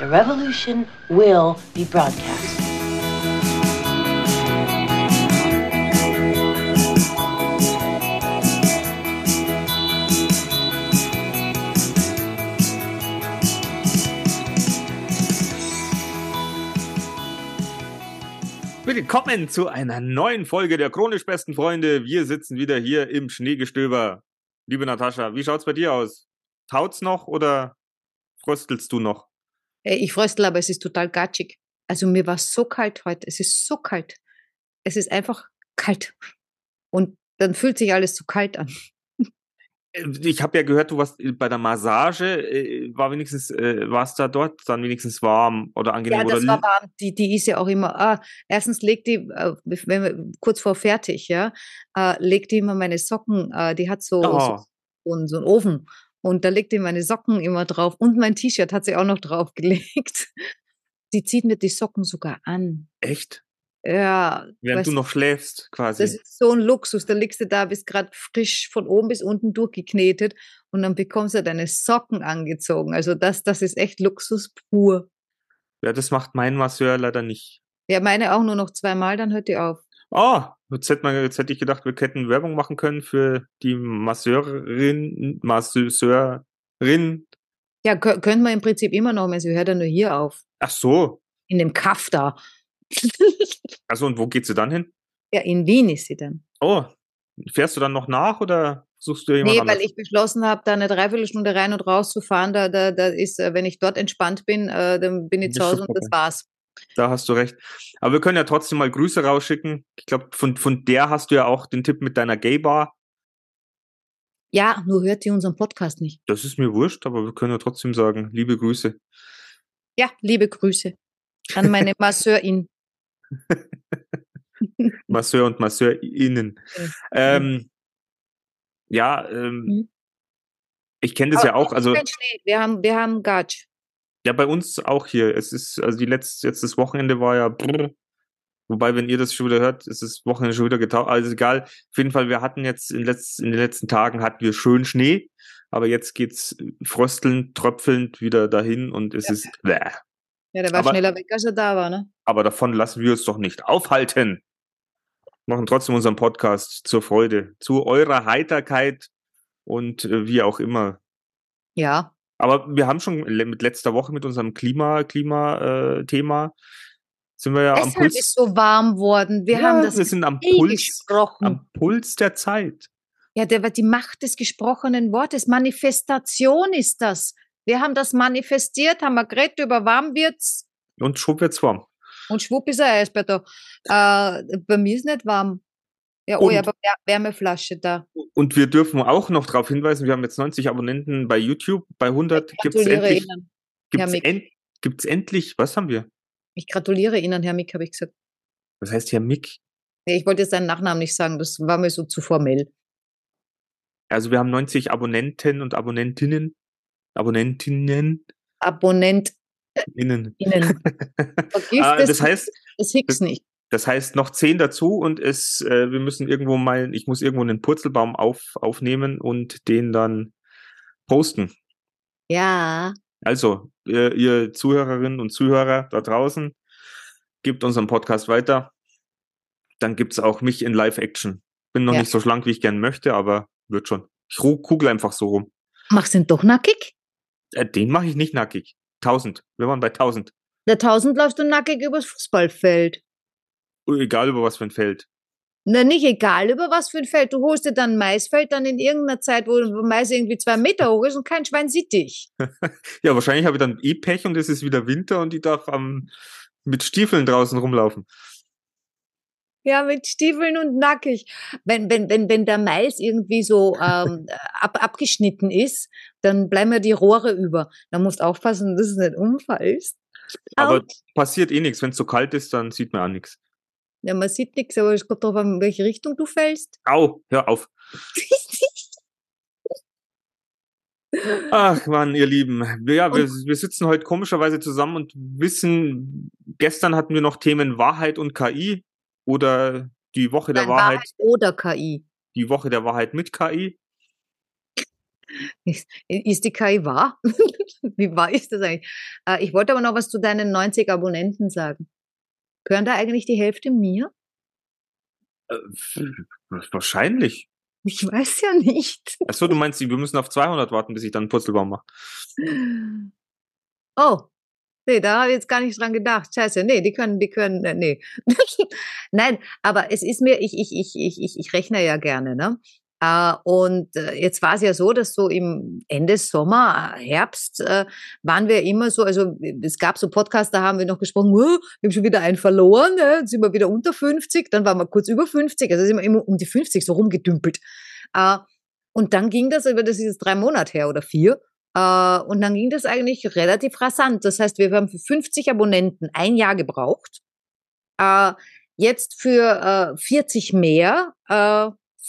The revolution will be broadcast. Willkommen zu einer neuen Folge der chronisch besten Freunde. Wir sitzen wieder hier im Schneegestöber. Liebe Natascha, wie schaut's bei dir aus? Taut's noch oder fröstelst du noch? Äh, Ich fröstel, aber es ist total gatschig. Also mir war so kalt heute. Es ist so kalt. Es ist einfach kalt. Und dann fühlt sich alles so kalt an. Äh, Ich habe ja gehört, du warst äh, bei der Massage. War wenigstens, äh, warst da dort dann wenigstens warm oder angenehm? Ja, das oder war warm. Die, die ist ja auch immer, ah, erstens legt die, wenn wir, kurz vor fertig, ja, äh, legt die immer meine Socken, äh, die hat so, Oh. so, einen- so einen Ofen. Und da legt die meine Socken immer drauf. Und mein T-Shirt hat sie auch noch draufgelegt. Die zieht mir die Socken sogar an. Echt? Ja, Während weißt du noch schläfst, quasi. Das ist so ein Luxus. Da liegst du da, bist gerade frisch von oben bis unten durchgeknetet und dann bekommst du deine Socken angezogen. Also das, das ist echt Luxus pur. ja, das macht mein Masseur leider nicht. Ja, meine auch nur noch zweimal, dann hört die auf. Oh, jetzt hätte, man, jetzt hätte ich gedacht, wir hätten Werbung machen können für die Masseurin, Masseurin. Ja, kö- könnte man im Prinzip immer noch mehr. Sie hört ja nur hier auf. Ach so. In dem Kaff da. Also und wo geht sie dann hin? ja, in Wien ist sie dann. Oh, fährst du dann noch nach oder suchst du jemand Nee, anders? weil ich beschlossen habe, da eine Dreiviertelstunde rein und raus zu fahren. Da, da, da ist, äh, wenn ich dort entspannt bin, äh, dann bin ich zu Hause und das war's. Da hast du recht. Aber wir können ja trotzdem mal Grüße rausschicken. Ich glaube, von, von der hast du ja auch den Tipp mit deiner Gay-Bar. Ja, nur hört sie unseren Podcast nicht. Das ist mir wurscht, aber wir können ja trotzdem sagen, liebe Grüße. Ja, liebe Grüße an meine Masseurin. Masseur und MasseurInnen. Mhm. Ähm, ja, ähm, Mhm. ich kenne das ja auch. Also. Wir haben, wir haben Gatsch. Ja, bei uns auch hier. Es ist, also die letzte, jetzt das Wochenende war ja brrr. Wobei, wenn ihr das schon wieder hört, ist das Wochenende schon wieder getaucht. Also egal. Auf jeden Fall, wir hatten jetzt in, letz, in den letzten Tagen hatten wir schön Schnee, aber jetzt geht's fröstelnd, tröpfelnd wieder dahin und es Ja. ist bäh. Ja, der war Aber- schneller weg, als er da war, ne? Aber davon lassen wir uns doch nicht aufhalten. Machen trotzdem unseren Podcast zur Freude, zu eurer Heiterkeit und äh, wie auch immer. Ja. Aber wir haben schon mit letzter Woche mit unserem Klima, Klima äh, sind wir ja am Deshalb Puls. ist so warm worden. Wir ja, haben das wir sind am Puls, gesprochen. am Puls der Zeit. ja, der war die Macht des gesprochenen Wortes. Manifestation ist das. Wir haben das manifestiert, haben wir geredet über warm wird's Und schwupp wird's warm. und schwupp ist ein Eisbär da. Äh, bei mir ist nicht warm. Ja, oh ja, Und- aber Wär- Wärmeflasche da. Und wir dürfen auch noch darauf hinweisen, wir haben jetzt 90 Abonnenten bei YouTube. Bei 100 gibt's Gratuliere endlich, Ihnen. gibt's, Mick. end, gibt's endlich, was haben wir? Ich gratuliere Ihnen, Herr Mick, habe ich gesagt. Das heißt Herr Mick. Nee, ich wollte jetzt seinen Nachnamen nicht sagen, das war mir so zu formell. Also wir haben 90 Abonnenten und Abonnentinnen. Abonnentinnen. AbonnentInnen. Innen. Vergiss Ah, das, das heißt, das Hicks nicht. Das heißt noch 10 dazu und es, äh, wir müssen irgendwo mal, ich muss irgendwo einen Purzelbaum auf, aufnehmen und den dann posten. Ja. Also, ihr, ihr Zuhörerinnen und Zuhörer da draußen, gebt unseren Podcast weiter. Dann gibt's auch mich in Live-Action. Bin noch Ja. nicht so schlank, wie ich gern möchte, aber wird schon. Ich kugel einfach so rum. Machst du ihn doch nackig? Äh, den mache ich nicht nackig. 1000. Wir waren bei 1000. Der 1000 läufst du nackig übers Fußballfeld. Egal über was für ein Feld. Na, nicht egal über was für ein Feld. Du holst dir dann ein Maisfeld dann in irgendeiner Zeit, wo Mais irgendwie zwei Meter hoch ist und kein Schwein sieht dich. Ja, wahrscheinlich habe ich dann eh Pech und es ist wieder Winter und ich darf am, mit Stiefeln draußen rumlaufen. Ja, mit Stiefeln und nackig. Wenn, wenn, wenn, wenn der Mais irgendwie so ähm, ab, abgeschnitten ist, dann bleiben ja die Rohre über. Da musst du aufpassen, dass du nicht umfallst. Aber Autsch. passiert eh nichts. Wenn es so kalt ist, dann sieht man auch nichts. Ja, man sieht nichts, aber es kommt drauf an, in welche Richtung du fällst. Au, hör auf. Ach Mann, ihr Lieben. Ja, wir, wir sitzen heute komischerweise zusammen und wissen, gestern hatten wir noch Themen Wahrheit und KI oder die Woche der Nein, Wahrheit, oder KI. die Woche der Wahrheit mit KI. Ist, ist die KI wahr? Wie wahr ist das eigentlich? Äh, ich wollte aber noch was zu deinen 90 Abonnenten sagen. Gehören da eigentlich die Hälfte mir? Äh, wahrscheinlich. Ich weiß ja nicht. Achso, du meinst, wir müssen auf 200 warten, bis ich dann einen Purzelbaum mache. Oh, nee, da habe ich jetzt gar nicht dran gedacht. Scheiße, nee, die können, die können, äh, nee. Nein, aber es ist mir, ich, ich, ich, ich, ich, ich rechne ja gerne, ne? Äh, und äh, jetzt war es ja so, dass so im Ende Sommer, Herbst, äh, waren wir immer so, also es gab so Podcasts, da haben wir noch gesprochen, wir haben schon wieder einen verloren, ne? sind wir wieder unter 50, dann waren wir kurz über 50, also sind wir immer um die 50 so rumgedümpelt. Und dann ging das, über das ist jetzt drei Monate her oder vier, und dann ging das eigentlich relativ rasant. Das heißt, wir haben für 50 Abonnenten ein Jahr gebraucht. Jetzt für 40 mehr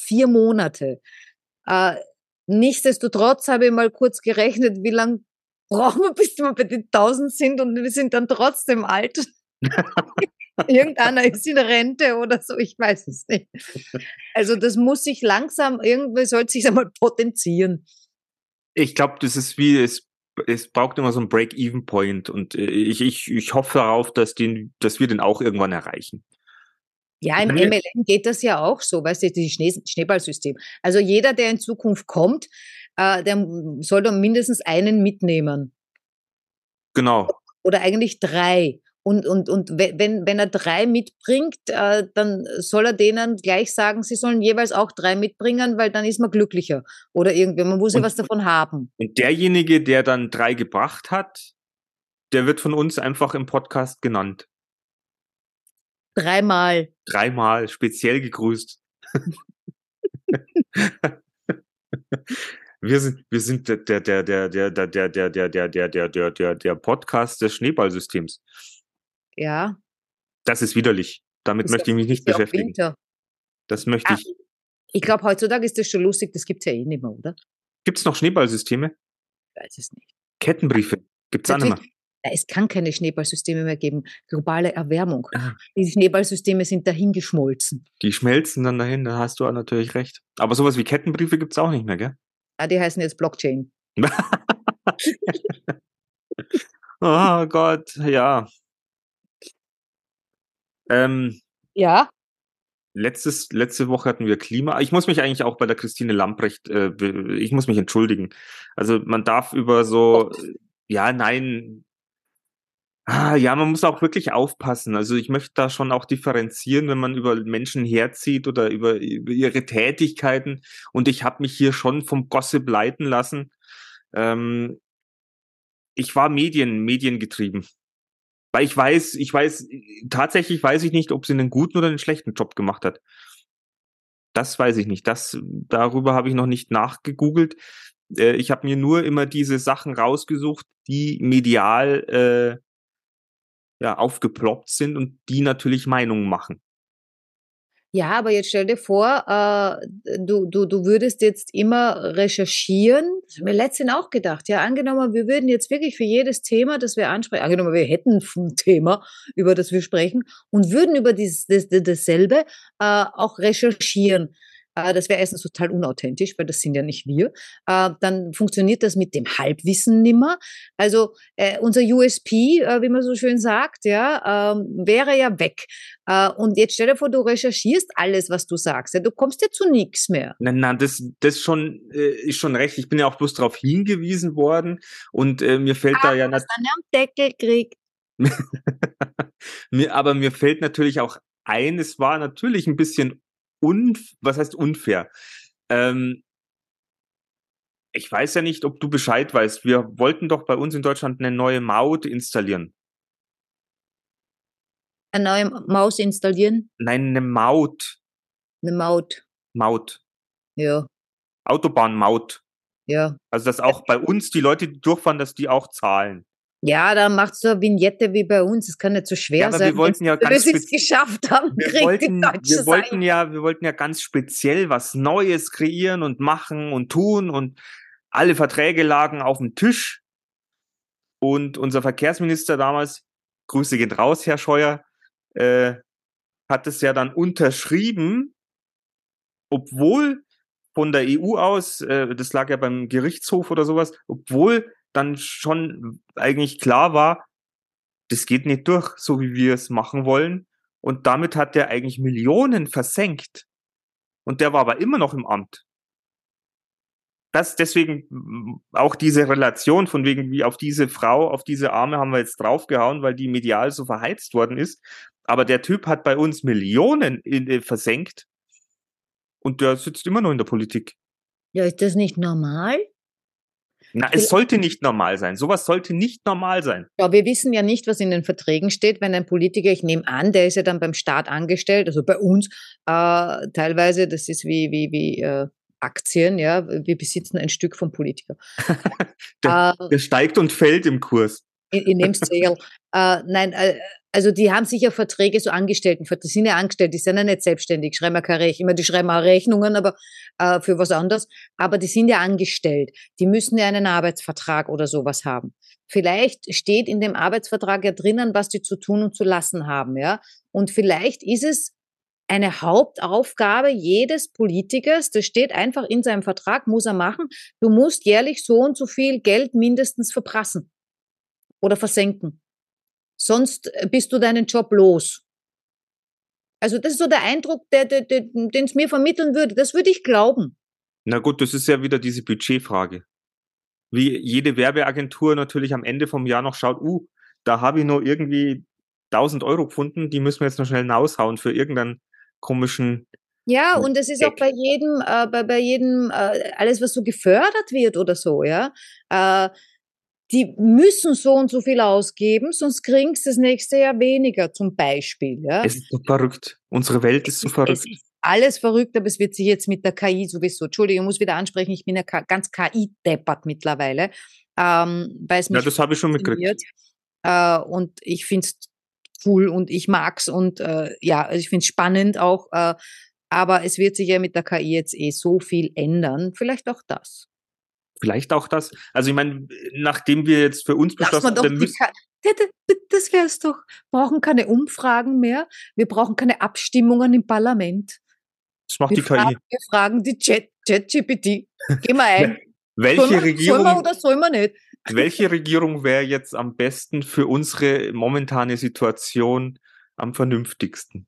vier Monate. Äh, nichtsdestotrotz habe ich mal kurz gerechnet, wie lange brauchen wir, bis wir bei den 1000 sind und wir sind dann trotzdem alt. Irgendeiner ist in Rente oder so, ich weiß es nicht. Also das muss sich langsam, irgendwie sollte sich einmal potenzieren. Ich glaube, das ist wie, es, es braucht immer so einen Break-Even-Point und äh, ich, ich, ich hoffe darauf, dass, den, dass wir den auch irgendwann erreichen. Ja, im MLM geht das ja auch so, weißt du, dieses Schnee Schneeballsystem. Also jeder, der in Zukunft kommt, äh, der soll dann mindestens einen mitnehmen. Genau. Oder eigentlich drei. Und, und, und wenn, wenn er drei mitbringt, äh, dann soll er denen gleich sagen, sie sollen jeweils auch drei mitbringen, weil dann ist man glücklicher. Oder irgendwie, man muss ja was davon haben. Und derjenige, der dann drei gebracht hat, der wird von uns einfach im Podcast genannt. Dreimal. Dreimal, speziell gegrüßt. wir sind, wir sind der, der, der, der, der, der, der, der, der, der, der, der, der, der, der Podcast des Schneeballsystems. Ja. Das ist widerlich. Damit möchte ich mich nicht beschäftigen. Das möchte ich. Ich glaube, heutzutage ist das schon lustig, das gibt es ja eh nicht mehr, oder? Gibt es noch Schneeballsysteme? Ich weiß es nicht. Kettenbriefe. Gibt es auch nicht mehr es kann keine Schneeballsysteme mehr geben. Globale Erwärmung. Ah. Die Schneeballsysteme sind dahingeschmolzen. Die schmelzen dann dahin, da hast du natürlich recht. Aber sowas wie Kettenbriefe gibt es auch nicht mehr, gell? Ah, die heißen jetzt Blockchain. oh Gott, ja. Ähm, ja. Letztes, letzte Woche hatten wir Klima. Ich muss mich eigentlich auch bei der Christine Lamprecht, äh, ich muss mich entschuldigen. Also man darf über so, oh. ja, nein, Ah, ja, man muss auch wirklich aufpassen. Also ich möchte da schon auch differenzieren, wenn man über Menschen herzieht oder über, über ihre Tätigkeiten. Und ich habe mich hier schon vom Gossip leiten lassen. Ähm, ich war Medien, mediengetrieben. Weil ich weiß, ich weiß, tatsächlich weiß ich nicht, ob sie einen guten oder einen schlechten Job gemacht hat. Das weiß ich nicht. Das, darüber habe ich noch nicht nachgegoogelt. Äh, ich habe mir nur immer diese Sachen rausgesucht, die medial äh, ja, aufgeploppt sind und die natürlich Meinungen machen. Ja, aber jetzt stell dir vor, äh, du, du, du würdest jetzt immer recherchieren. Das haben wir letztens auch gedacht. Ja, angenommen, wir würden jetzt wirklich für jedes Thema, das wir ansprechen, angenommen, wir hätten ein Thema, über das wir sprechen und würden über dieses, das, dasselbe äh, auch recherchieren. Äh, das wäre erstens total unauthentisch, weil das sind ja nicht wir. Äh, dann funktioniert das mit dem Halbwissen nimmer. Also äh, unser USP, wie man so schön sagt, ja, ähm, wäre ja weg. Und jetzt stell dir vor, du recherchierst alles, was du sagst. Du kommst ja zu nichts mehr. Nein, nein, das, das schon, ist schon recht. Ich bin ja auch bloß darauf hingewiesen worden und äh, mir fällt ah, da ja natürlich. am Deckel kriegt. mir, aber mir fällt natürlich auch ein, es war natürlich ein bisschen un, was heißt unfair? Ähm, ich weiß ja nicht, ob du Bescheid weißt. Wir wollten doch bei uns in Deutschland eine neue Maut installieren. Eine neue Maus installieren? Nein, eine Maut. Eine Maut. Maut. Ja. Autobahnmaut. Ja. Also, dass auch bei uns die Leute, die durchfahren, dass die auch zahlen. Ja, da macht so eine Vignette wie bei uns. Es kann nicht so schwer ja, aber sein. Wir wollten ja ganz es geschafft haben, wir wollten, wir wollten ja, wir wollten ja ganz speziell was Neues kreieren und machen und tun und alle Verträge lagen auf dem Tisch. Und unser Verkehrsminister damals, Grüße gehen raus, Herr Scheuer, äh, hat es ja dann unterschrieben, obwohl von der EU aus, äh, das lag ja beim Gerichtshof oder sowas, obwohl dann schon eigentlich klar war, das geht nicht durch, so wie wir es machen wollen. Und damit hat der eigentlich Millionen versenkt. Und der war aber immer noch im Amt. Das deswegen auch diese Relation von wegen wie auf diese Frau, auf diese Arme haben wir jetzt draufgehauen, weil die medial so verheizt worden ist. Aber der Typ hat bei uns Millionen in, äh, versenkt und der sitzt immer noch in der Politik. Ja, ist das nicht normal? Na, es sollte nicht normal sein. Sowas sollte nicht normal sein. Ja, wir wissen ja nicht, was in den Verträgen steht, wenn ein Politiker, ich nehme an, der ist ja dann beim Staat angestellt, also bei uns äh, teilweise, das ist wie, wie, wie äh, Aktien, ja, wir besitzen ein Stück vom Politiker. der, äh, der, steigt und fällt im Kurs. In, in dem Sale. äh, nein, äh, also die haben sicher Verträge, so Angestellten, die sind ja angestellt, die sind ja nicht selbstständig, schreiben ja keine Rechnungen, die schreiben auch Rechnungen, aber äh, für was anderes, aber die sind ja angestellt, die müssen ja einen Arbeitsvertrag oder sowas haben. Vielleicht steht in dem Arbeitsvertrag ja drinnen, was die zu tun und zu lassen haben, ja, und vielleicht ist es eine Hauptaufgabe jedes Politikers, das steht einfach in seinem Vertrag, muss er machen, du musst jährlich so und so viel Geld mindestens verprassen oder versenken. Sonst äh, bist du deinen Job los. Also das ist so der Eindruck, der, der, der, den es mir vermitteln würde. Das würde ich glauben. Na gut, das ist ja wieder diese Budgetfrage. Wie jede Werbeagentur natürlich am Ende vom Jahr noch schaut, uh, da habe ich nur irgendwie 1000 Euro gefunden, die müssen wir jetzt noch schnell raushauen für irgendeinen komischen. Ja, und es ist auch bei jedem, äh, bei, bei jedem, äh, alles, was so gefördert wird oder so, ja. Äh, die müssen so und so viel ausgeben, sonst kriegst du das nächste Jahr weniger, zum Beispiel. Ja? Es ist so verrückt. Unsere Welt ist so es, verrückt. Es ist alles verrückt, aber es wird sich jetzt mit der KI sowieso. Entschuldigung, ich muss wieder ansprechen, ich bin ja ganz KI-deppert mittlerweile. Ähm, weil es mich ja, das habe ich schon mitgekriegt. Äh, und ich finde es cool und ich mag's und äh, ja, also ich finde es spannend auch. Äh, aber es wird sich ja mit der KI jetzt eh so viel ändern. Vielleicht auch das. Vielleicht auch das. Also ich meine, nachdem wir jetzt für uns beschlossen haben, das wäre es doch. Wir brauchen keine Umfragen mehr. Wir brauchen keine Abstimmungen im Parlament. Das macht wir die fragen, KI. Wir fragen die Chat-GPT. Geh mal ein. Welche soll man, Regierung, soll man oder soll man nicht? welche Regierung wäre jetzt am besten für unsere momentane Situation am vernünftigsten?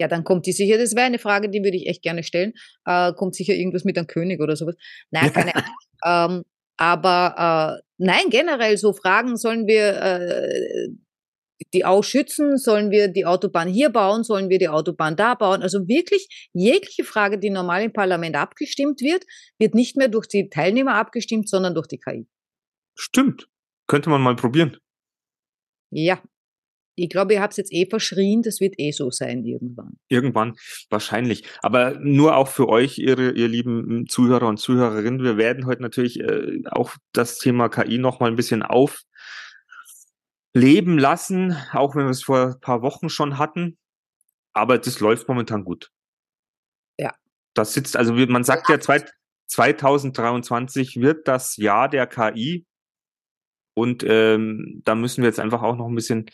Ja, dann kommt die sicher, das wäre eine Frage, die würde ich echt gerne stellen. Äh, kommt sicher irgendwas mit einem König oder sowas? Nein, keine Ahnung. ähm, aber äh, nein, generell so Fragen, sollen wir äh, die ausschützen, sollen wir die Autobahn hier bauen, sollen wir die Autobahn da bauen? Also wirklich jegliche Frage, die normal im Parlament abgestimmt wird, wird nicht mehr durch die Teilnehmer abgestimmt, sondern durch die KI. Stimmt. Könnte man mal probieren. Ja, ich glaube, ihr habt es jetzt eh verschrien, das wird eh so sein irgendwann. Irgendwann, wahrscheinlich. Aber nur auch für euch, ihre, ihr lieben Zuhörer und Zuhörerinnen, wir werden heute natürlich äh, auch das Thema KI nochmal ein bisschen aufleben lassen, auch wenn wir es vor ein paar Wochen schon hatten. Aber das läuft momentan gut. Ja. Das sitzt, also man sagt ja, 2023 wird das Jahr der KI. Und ähm, da müssen wir jetzt einfach auch noch ein bisschen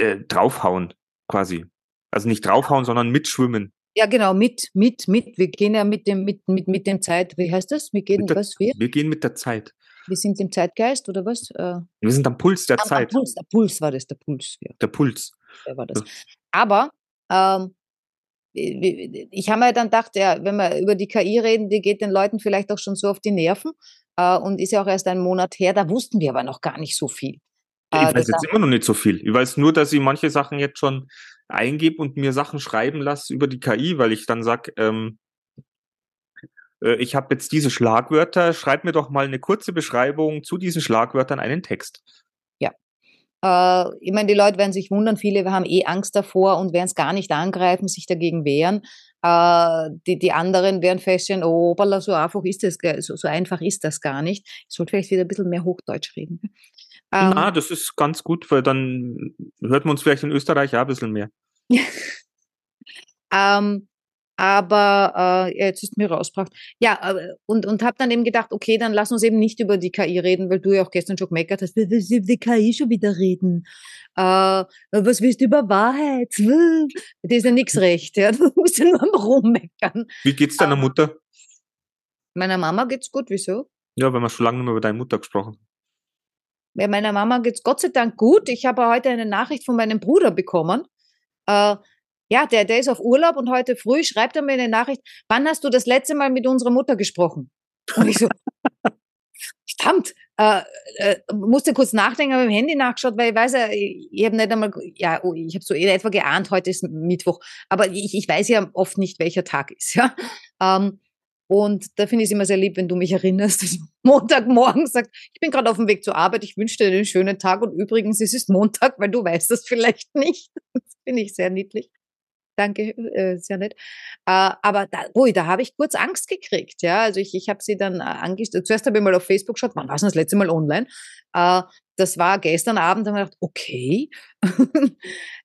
äh, draufhauen, quasi. Also nicht draufhauen, sondern mitschwimmen. Ja, genau, mit, mit, mit. Wir gehen ja mit dem, mit, mit, mit dem Zeit, wie heißt das? Wir gehen, der, was wir? Wir gehen mit der Zeit. Wir sind im Zeitgeist oder was? Äh, wir sind am Puls der am, Zeit. Am Puls, der Puls war das, der Puls. Ja. Der Puls. Der war das. Aber ähm, ich habe mir dann gedacht, ja, wenn wir über die KI reden, die geht den Leuten vielleicht auch schon so auf die Nerven äh, und ist ja auch erst einen Monat her, da wussten wir aber noch gar nicht so viel. Ich äh, weiß jetzt immer noch nicht so viel. Ich weiß nur, dass ich manche Sachen jetzt schon eingebe und mir Sachen schreiben lasse über die KI, weil ich dann sag, ähm, äh, ich habe jetzt diese Schlagwörter, schreib mir doch mal eine kurze Beschreibung zu diesen Schlagwörtern einen Text. Ja. Äh, ich meine, die Leute werden sich wundern, viele haben eh Angst davor und werden es gar nicht angreifen, sich dagegen wehren. Äh, die, die anderen werden feststellen, oh, so einfach ist das, so, so einfach ist das gar nicht. Ich sollte vielleicht wieder ein bisschen mehr Hochdeutsch reden. Ähm, Na, das ist ganz gut, weil dann hört man uns vielleicht in Österreich ja ein bisschen mehr. ähm, aber äh, jetzt ist mir rausgebracht. Ja, äh, und, und habe dann eben gedacht, okay, dann lass uns eben nicht über die KI reden, weil du ja auch gestern schon gemeckert hast, wir willst über die KI schon wieder reden. Äh, was willst du über Wahrheit? Das ist ja nichts recht, ja. Du musst ja nur rummeckern. Wie geht's deiner Mutter? Meiner Mama geht's gut, wieso? Ja, weil wir schon lange nicht mehr über deine Mutter gesprochen. Ja, meiner Mama geht's Gott sei Dank gut. Ich habe heute eine Nachricht von meinem Bruder bekommen. Äh, ja, der, der ist auf Urlaub und heute früh schreibt er mir eine Nachricht, wann hast du das letzte Mal mit unserer Mutter gesprochen? Und ich so, verdammt, äh, äh, musste kurz nachdenken, habe im Handy nachgeschaut, weil ich weiß ja, ich, ich habe nicht einmal, ja, oh, ich habe so in etwa geahnt, heute ist Mittwoch, aber ich, ich weiß ja oft nicht, welcher Tag ist, ja. Ähm, und da finde ich es immer sehr lieb, wenn du mich erinnerst, dass Montagmorgen sagt, ich bin gerade auf dem Weg zur Arbeit, ich wünsche dir einen schönen Tag und übrigens, es ist Montag, weil du weißt das vielleicht nicht. Das finde ich sehr niedlich. Danke, äh, sehr nett. Äh, aber da, ui, da habe ich kurz Angst gekriegt, ja. Also ich, ich habe sie dann äh, angestellt. Zuerst habe ich mal auf Facebook geschaut, wann war das letzte Mal online? Äh, das war gestern Abend, da habe ich gedacht, okay.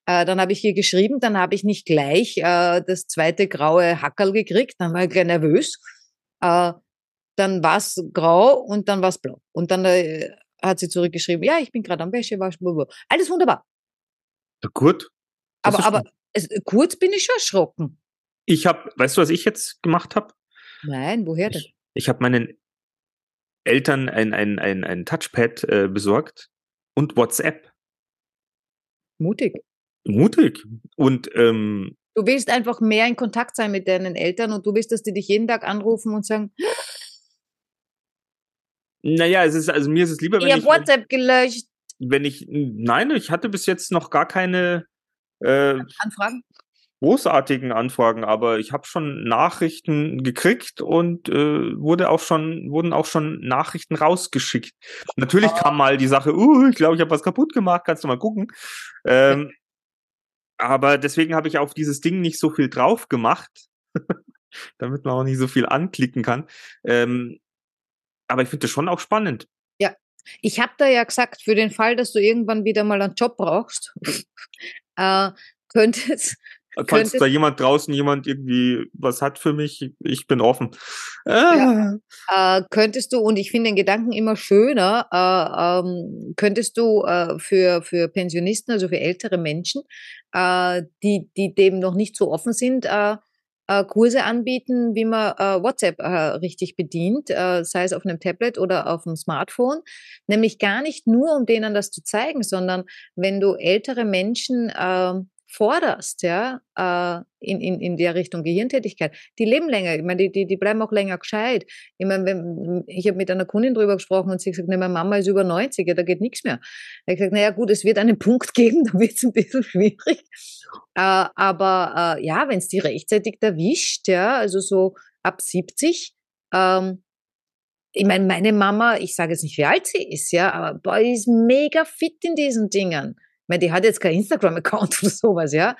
äh, dann habe ich hier geschrieben, dann habe ich nicht gleich äh, das zweite graue Hackerl gekriegt, dann war ich gleich nervös. Äh, dann war es grau und dann war es blau. Und dann äh, hat sie zurückgeschrieben, ja, ich bin gerade am Wäschewaschen. Alles wunderbar. Ja, gut. Das Aber, aber es, kurz bin ich schon erschrocken. Ich habe, weißt du, was ich jetzt gemacht habe? Nein, woher denn? Ich, ich habe meinen Eltern ein, ein, ein, ein Touchpad äh, besorgt und WhatsApp. Mutig. Mutig. Und ähm, Du willst einfach mehr in Kontakt sein mit deinen Eltern und du willst, dass die dich jeden Tag anrufen und sagen, naja, es ist, also mir ist es lieber, wenn ich ich, habe WhatsApp gelöscht. wenn ich, nein, ich hatte bis jetzt noch gar keine äh, Anfragen? großartigen Anfragen, aber ich habe schon Nachrichten gekriegt und äh, wurde auch schon, wurden auch schon Nachrichten rausgeschickt. Natürlich kam mal die Sache, uh, ich glaube, ich habe was kaputt gemacht, kannst du mal gucken. Ähm, aber deswegen habe ich auf dieses Ding nicht so viel drauf gemacht, damit man auch nicht so viel anklicken kann. Ähm, aber ich finde das schon auch spannend. Ich habe da ja gesagt, für den Fall, dass du irgendwann wieder mal einen Job brauchst, äh, könnte es, Falls da jemand draußen jemand irgendwie was hat für mich, ich bin offen. Ah. äh, könntest du, und ich finde den Gedanken immer schöner, äh, ähm, könntest du äh, für, für Pensionisten, also für ältere Menschen, äh, die, die dem noch nicht so offen sind, äh, Kurse anbieten, wie man äh, WhatsApp äh, richtig bedient, äh, sei es auf einem Tablet oder auf dem Smartphone. Nämlich gar nicht nur, um denen das zu zeigen, sondern wenn du ältere Menschen äh, forderst, ja, äh, in, in, in der Richtung Gehirntätigkeit, die leben länger, ich meine, die, die, die bleiben auch länger gescheit. Ich meine, wenn, ich habe mit einer Kundin drüber gesprochen und sie hat gesagt, ne, meine Mama ist über 90, ja, da geht nichts mehr. Da habe ich gesagt, naja gut, es wird einen Punkt geben, da wird es ein bisschen schwierig. Äh, aber äh, ja, wenn es die rechtzeitig erwischt, ja, also so ab 70, ähm, ich meine, meine Mama, ich sage jetzt nicht, wie alt sie ist, ja, aber boah, die ist mega fit in diesen Dingen. Ich meine, die hat jetzt kein Instagram-Account oder sowas, ja.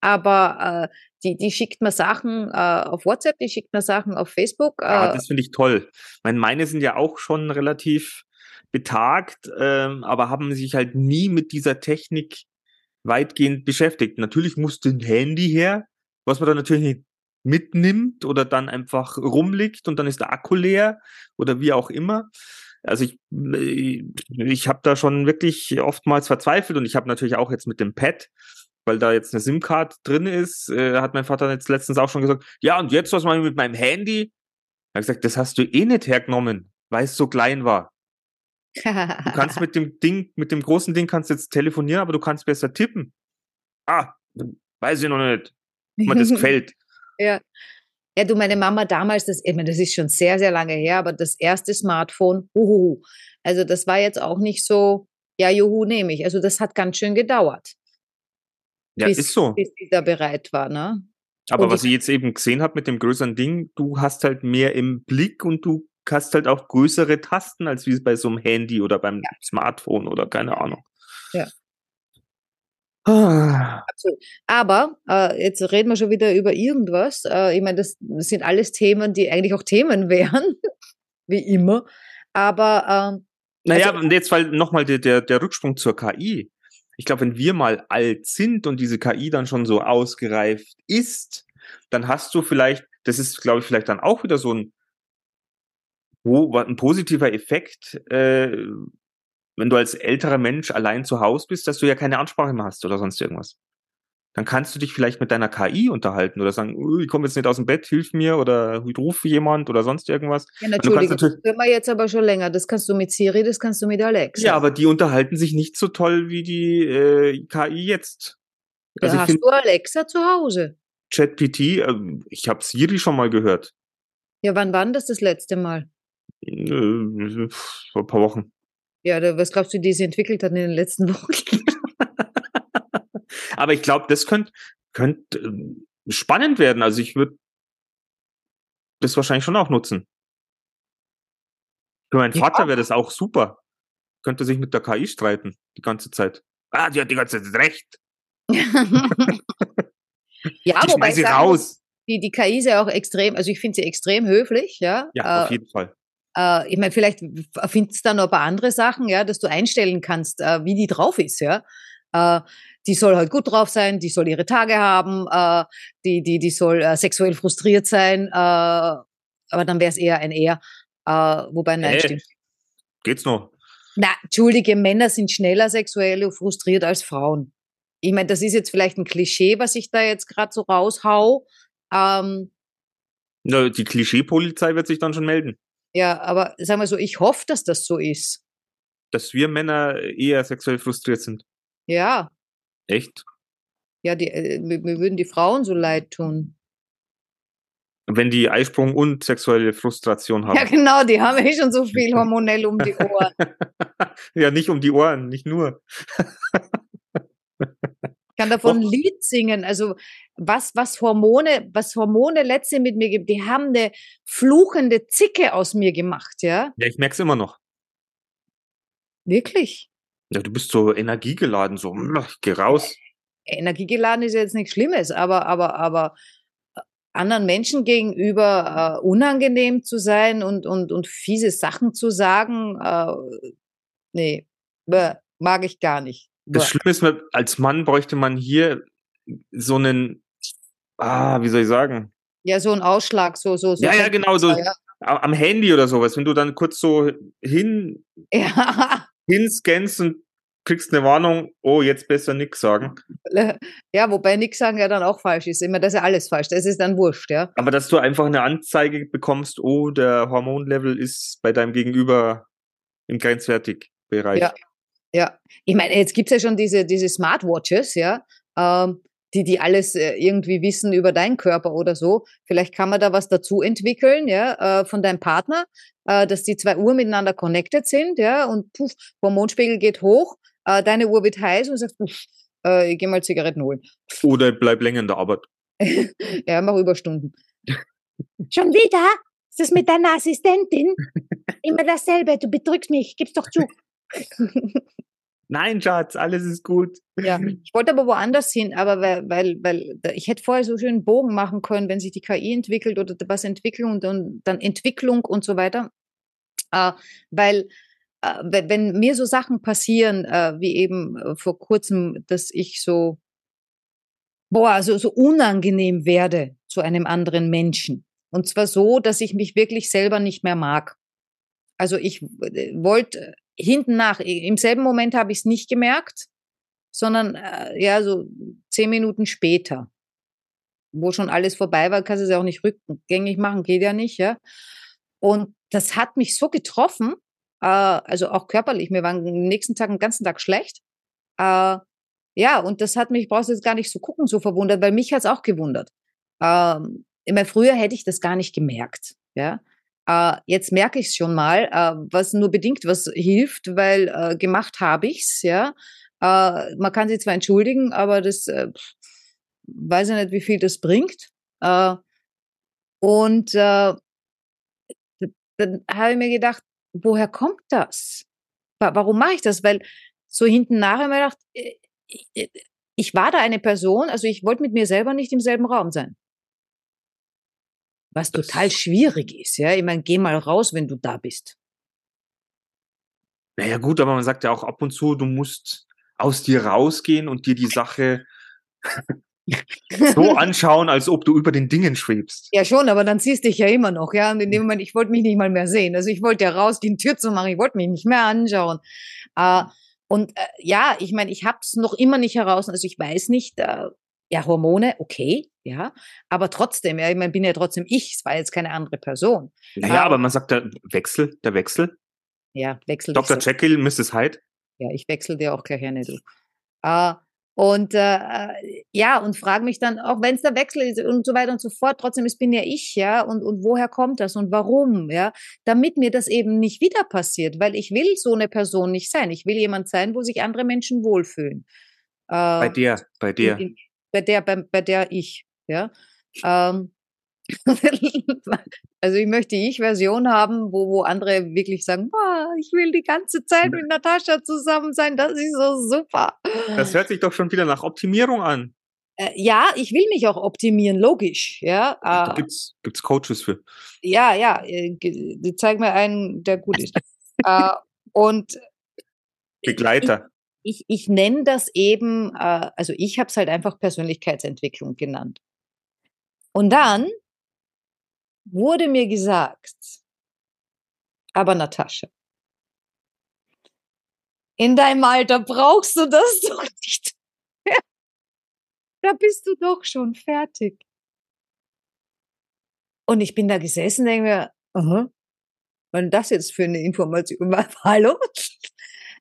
Aber äh, die, die schickt mir Sachen äh, auf WhatsApp, die schickt mir Sachen auf Facebook. Äh, Ja, das finde ich toll. Meine, meine sind ja auch schon relativ betagt, ähm, aber haben sich halt nie mit dieser Technik weitgehend beschäftigt. Natürlich musste ein Handy her, was man dann natürlich nicht mitnimmt oder dann einfach rumliegt und dann ist der Akku leer oder wie auch immer. Also ich, äh, ich habe da schon wirklich oftmals verzweifelt und ich habe natürlich auch jetzt mit dem Pad, weil da jetzt eine SIM-Card drin ist, äh, hat mein Vater jetzt letztens auch schon gesagt, ja und jetzt was mache ich mit meinem Handy? Er hat gesagt, das hast du eh nicht hergenommen, weil es so klein war. Du kannst mit dem Ding, mit dem großen Ding kannst jetzt telefonieren, aber du kannst besser tippen. Ah, weiß ich noch nicht, ob mir das gefällt. Ja. Ja, du, meine Mama damals, das, ich meine, das ist schon sehr, sehr lange her, aber das erste Smartphone, huhuhu. Also das war jetzt auch nicht so, ja, juhu, nehme ich. Also das hat ganz schön gedauert, Ja, bis, ist so. bis die da bereit war, ne? Aber Und was ich- jetzt eben gesehen habe mit dem größeren Ding, du hast halt mehr im Blick und du hast halt auch größere Tasten, als wie es bei so einem Handy oder beim Smartphone oder keine Ahnung. Ja. Ah, Absolut. Aber äh, jetzt reden wir schon wieder über irgendwas. Äh, ich meine, das sind alles Themen, die eigentlich auch Themen wären, wie immer. Aber ähm, Naja, Also- und jetzt weil nochmal der, der, der Rücksprung zur KI. Ich glaube, wenn wir mal alt sind und diese KI dann schon so ausgereift ist, dann hast du vielleicht, das ist, glaube ich, vielleicht dann auch wieder so ein, ein positiver Effekt, äh, wenn du als älterer Mensch allein zu Hause bist, dass du ja keine Ansprache mehr hast oder sonst irgendwas. dann kannst du dich vielleicht mit deiner KI unterhalten oder sagen, "Uh, ich komme jetzt nicht aus dem Bett, hilf mir oder ich rufe jemand oder sonst irgendwas. Ja, natürlich, das können wir jetzt aber schon länger. Das kannst du mit Siri, das kannst du mit Alexa. ja, aber die unterhalten sich nicht so toll wie die äh, KI jetzt. Also da hast finde du Alexa zu Hause. ChatPT, äh, ich habe Siri schon mal gehört. Ja, wann war das das letzte Mal? Äh, vor ein paar Wochen. Ja, was glaubst du, die sie entwickelt hat in den letzten Wochen? Aber ich glaube, das könnte könnt, ähm, spannend werden. Also ich würde das wahrscheinlich schon auch nutzen. Für meinen Ja. Vater wäre das auch super. Könnte sich mit der KI streiten die ganze Zeit. Ah, die hat die ganze Zeit recht. ja, die wobei muss, raus. die, die KI ist ja auch extrem, also ich finde sie extrem höflich, ja. Ja, äh, auf jeden Fall. Äh, ich meine, vielleicht findest du da noch ein paar andere Sachen, ja, dass du einstellen kannst, äh, wie die drauf ist, ja. Äh, die soll halt gut drauf sein, die soll ihre Tage haben, äh, die, die, die soll äh, sexuell frustriert sein, äh, aber dann wäre es eher ein eher. Äh, wobei, nein, Äh. stimmt. Geht's noch? Na, entschuldige, Männer sind schneller sexuell frustriert als Frauen. Ich meine, das ist jetzt vielleicht ein Klischee, was ich da jetzt gerade so raushau. Ähm, Na, die Klischee-Polizei wird sich dann schon melden, ja, aber sagen wir so, ich hoffe, dass das so ist. dass wir Männer eher sexuell frustriert sind. Ja, Echt? ja, die, äh, mir, mir würden die Frauen so leid tun. Wenn die Eisprung und sexuelle Frustration haben. Ja, genau, die haben eh schon so viel hormonell um die Ohren. ja, nicht um die Ohren, nicht nur. Ich kann davon ein Lied singen. Also was, was Hormone, was Hormone letzte mit mir gibt, die haben eine fluchende Zicke aus mir gemacht, ja? Ja, ich merk's immer noch. Wirklich. Ja, du bist so energiegeladen, so, "Mm, ich geh raus. Energiegeladen ist ja jetzt nichts Schlimmes, aber, aber, aber äh, anderen Menschen gegenüber äh, unangenehm zu sein und, und, und fiese Sachen zu sagen, äh, nee, bäh, mag ich gar nicht. Das. Schlimme ist, als Mann bräuchte man hier so einen, ah, wie soll ich sagen, Ja, so ein Ausschlag, so, so, so. Ja, ja, genau, so. Ja, am Handy oder sowas, wenn du dann kurz so hin, ja. hinscannst und kriegst eine Warnung, oh, jetzt besser nix sagen. ja, wobei nix sagen ja dann auch falsch ist. Immer, das ist ja alles falsch. Das ist dann wurscht, ja. Aber dass du einfach eine Anzeige bekommst, oh, der Hormonlevel ist bei deinem Gegenüber im grenzwertig Bereich. Ja. Ja, ich meine, jetzt gibt's ja schon diese, diese Smartwatches, ja, ähm, die, die alles äh, irgendwie wissen über deinen Körper oder so. Vielleicht kann man da was dazu entwickeln, ja, äh, von deinem Partner, äh, dass die zwei Uhr miteinander connected sind, ja, und puff, Hormonspiegel geht hoch, äh, deine Uhr wird heiß und sagt, puff, äh, ich geh mal Zigaretten holen. Oder bleib länger in der Arbeit. ja, mach Überstunden. Schon wieder? Ist das mit deiner Assistentin? Immer dasselbe, du betrügst mich, gib's doch zu. Nein, Schatz, alles ist gut. Ja, ich wollte aber woanders hin, aber weil, weil, weil ich hätte vorher so schön einen Bogen machen können, wenn sich die KI entwickelt oder was Entwicklung und dann, dann Entwicklung und so weiter. Äh, weil äh, wenn, wenn mir so Sachen passieren, äh, wie eben äh, vor kurzem, dass ich so, boah, so, so unangenehm werde zu einem anderen Menschen. Und zwar so, dass ich mich wirklich selber nicht mehr mag. Also ich äh, wollte hinten nach, im selben Moment habe ich es nicht gemerkt, sondern äh, ja, so zehn Minuten später, wo schon alles vorbei war, kannst du es ja auch nicht rückgängig machen, geht ja nicht, ja. Und das hat mich so getroffen, äh, also auch körperlich, mir war am nächsten Tag, den ganzen Tag schlecht. Äh, ja, und das hat mich, brauchst du jetzt gar nicht so gucken, so verwundert, weil mich hat es auch gewundert. Ähm, immer früher hätte ich das gar nicht gemerkt, ja. Äh, jetzt merke ich es schon mal, äh, was nur bedingt was hilft, weil äh, gemacht habe ich's, ja. Äh, man kann sich zwar entschuldigen, aber das äh, weiß ich nicht, wie viel das bringt. Äh, und äh, dann habe ich mir gedacht, woher kommt das? Wa- Warum mache ich das? Weil so hinten nachher habe ich mir gedacht, äh, ich- ich war da eine Person, also ich wollte mit mir selber nicht im selben Raum sein. Was total schwierig ist, ja. Ich meine, geh mal raus, wenn du da bist. Naja, gut, aber man sagt ja auch ab und zu, du musst aus dir rausgehen und dir die Sache so anschauen, als ob du über den Dingen schwebst. Ja, schon, aber dann ziehst dich ja immer noch, ja. Und in dem Moment, ich wollte mich nicht mal mehr sehen. Also ich wollte ja rausgehen, Tür zu machen, ich wollte mich nicht mehr anschauen. Äh, und äh, ja, ich meine, ich habe es noch immer nicht heraus. Also ich weiß nicht, äh, Ja, Hormone, okay, ja. Aber trotzdem, ja, ich mein, bin ja trotzdem ich, es war jetzt keine andere Person. Naja, Ah. aber man sagt der Wechsel, der Wechsel. Ja, wechsel Dr. so. Jekyll, Mrs. Hyde. Ja, ich wechsle dir auch gleich eine, du. Äh, und äh, ja, und frage mich dann, auch wenn es der Wechsel ist und so weiter und so fort, trotzdem, es bin ja ich, ja, und, und woher kommt das und warum, ja, damit mir das eben nicht wieder passiert, weil ich will so eine Person nicht sein. Ich will jemand sein, wo sich andere Menschen wohlfühlen. Äh, Bei der, bei der. in, in, bei der, bei, bei der ich, ja. Ähm, also ich möchte die Ich-Version haben, wo, wo andere wirklich sagen, "Ah, ich will die ganze Zeit mit Natascha zusammen sein, das ist so super. Das hört sich doch schon wieder nach Optimierung an. Äh, ja, ich will mich auch optimieren, logisch, ja. Da Äh, gibt's, gibt's Coaches für. ja, ja, äh, zeig mir einen, der gut ist. äh, und Begleiter. Ich, ich nenne das eben, äh, also ich habe es halt einfach Persönlichkeitsentwicklung genannt. Und dann wurde mir gesagt, aber Natascha, in deinem Alter brauchst du das doch nicht. da bist du doch schon fertig. Und ich bin da gesessen, denke mir, aha, was ist das jetzt für eine Information? Hallo?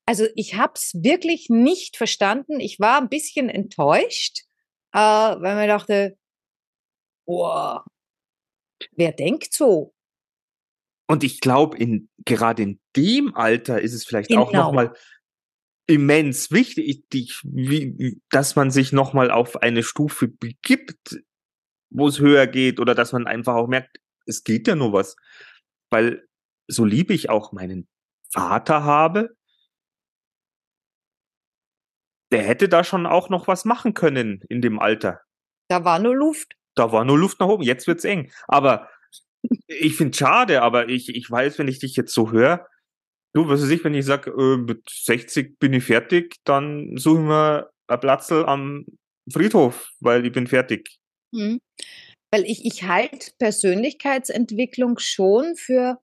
Also ich habe es wirklich nicht verstanden. Ich war ein bisschen enttäuscht, äh, weil mir dachte, boah, wer denkt so? Und ich glaube, in, gerade in dem Alter ist es vielleicht auch Genau. nochmal immens wichtig, die, wie, dass man sich nochmal auf eine Stufe begibt, wo es höher geht oder dass man einfach auch merkt, es geht ja nur was. Weil so lieb ich auch meinen Vater habe, der hätte da schon auch noch was machen können in dem Alter. Da war nur Luft. Da war nur Luft nach oben, jetzt wird's eng. Aber ich finde schade, aber ich, ich weiß, wenn ich dich jetzt so höre, du, was weiß ich, wenn ich sag, äh, mit 60 bin ich fertig, dann suche ich mir ein Platzl am Friedhof, weil ich bin fertig. Mhm. Weil ich, ich halte Persönlichkeitsentwicklung schon für,